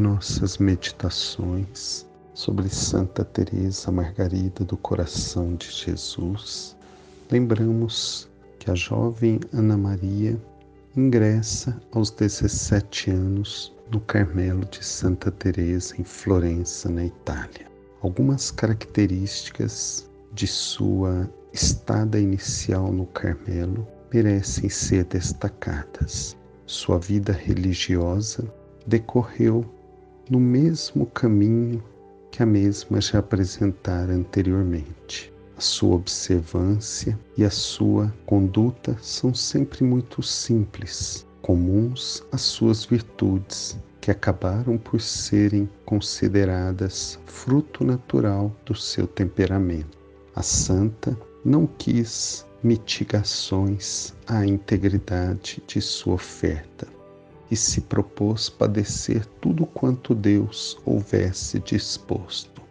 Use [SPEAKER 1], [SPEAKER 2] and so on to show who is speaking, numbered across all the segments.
[SPEAKER 1] nossas meditações sobre Santa Teresa Margarida do Coração de Jesus, lembramos que a jovem Ana Maria ingressa aos 17 anos no Carmelo de Santa Teresa em Florença, na Itália. Algumas características de sua estada inicial no Carmelo merecem ser destacadas. Sua vida religiosa decorreu no mesmo caminho que a mesma já apresentara anteriormente. A sua observância e a sua conduta são sempre muito simples, comuns às suas virtudes, que acabaram por serem consideradas fruto natural do seu temperamento. A santa não quis mitigações à integridade de sua oferta e se propôs padecer tudo quanto Deus houvesse disposto,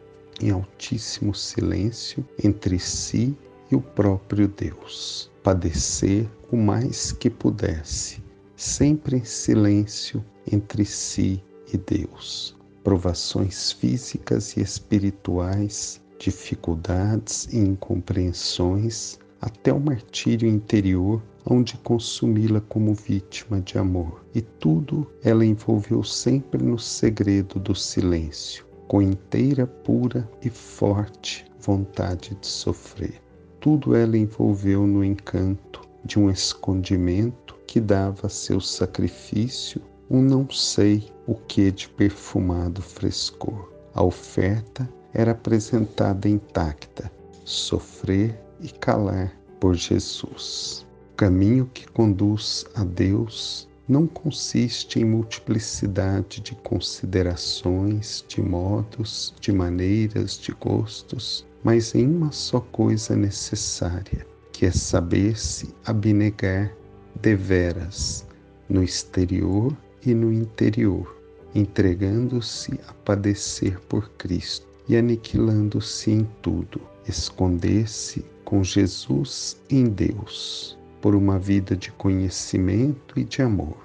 [SPEAKER 1] em altíssimo silêncio entre si e o próprio Deus. Padecer o mais que pudesse, sempre em silêncio entre si e Deus. Provações físicas e espirituais, dificuldades e incompreensões, até o martírio interior onde consumi-la como vítima de amor. E tudo ela envolveu sempre no segredo do silêncio, com inteira, pura e forte vontade de sofrer. Tudo ela envolveu no encanto de um escondimento que dava seu sacrifício um não sei o que de perfumado frescor. A oferta era apresentada intacta, sofrer e calar por Jesus. Caminho que conduz a Deus não consiste em multiplicidade de considerações, de modos, de maneiras, de gostos, mas em uma só coisa necessária, que é saber-se abnegar deveras no exterior e no interior, entregando-se a padecer por Cristo e aniquilando-se em tudo, esconder-se com Jesus em Deus por uma vida de conhecimento e de amor,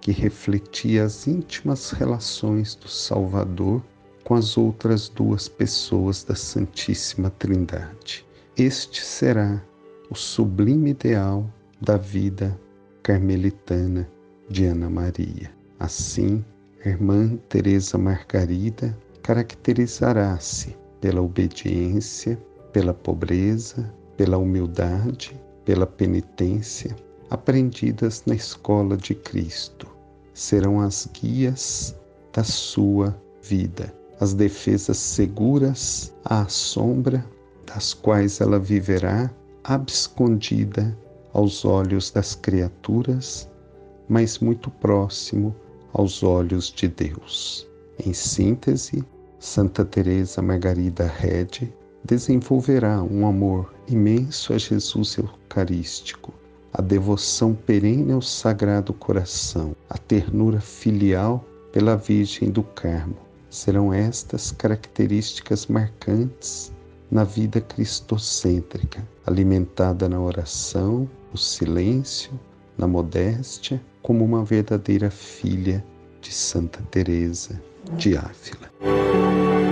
[SPEAKER 1] que refletia as íntimas relações do Salvador com as outras duas pessoas da Santíssima Trindade. Este será o sublime ideal da vida carmelitana de Ana Maria. Assim, a irmã Teresa Margarida caracterizará-se pela obediência, pela pobreza, pela humildade pela penitência aprendidas na escola de Cristo. Serão as guias da sua vida, as defesas seguras à sombra das quais ela viverá abscondida aos olhos das criaturas, mas muito próximo aos olhos de Deus. Em síntese, Santa Teresa Margarida Rede desenvolverá um amor imenso a Jesus Eucarístico, a devoção perene ao Sagrado Coração, a ternura filial pela Virgem do Carmo. Serão estas características marcantes na vida cristocêntrica, alimentada na oração, no silêncio, na modéstia, como uma verdadeira filha de Santa Teresa de Ávila.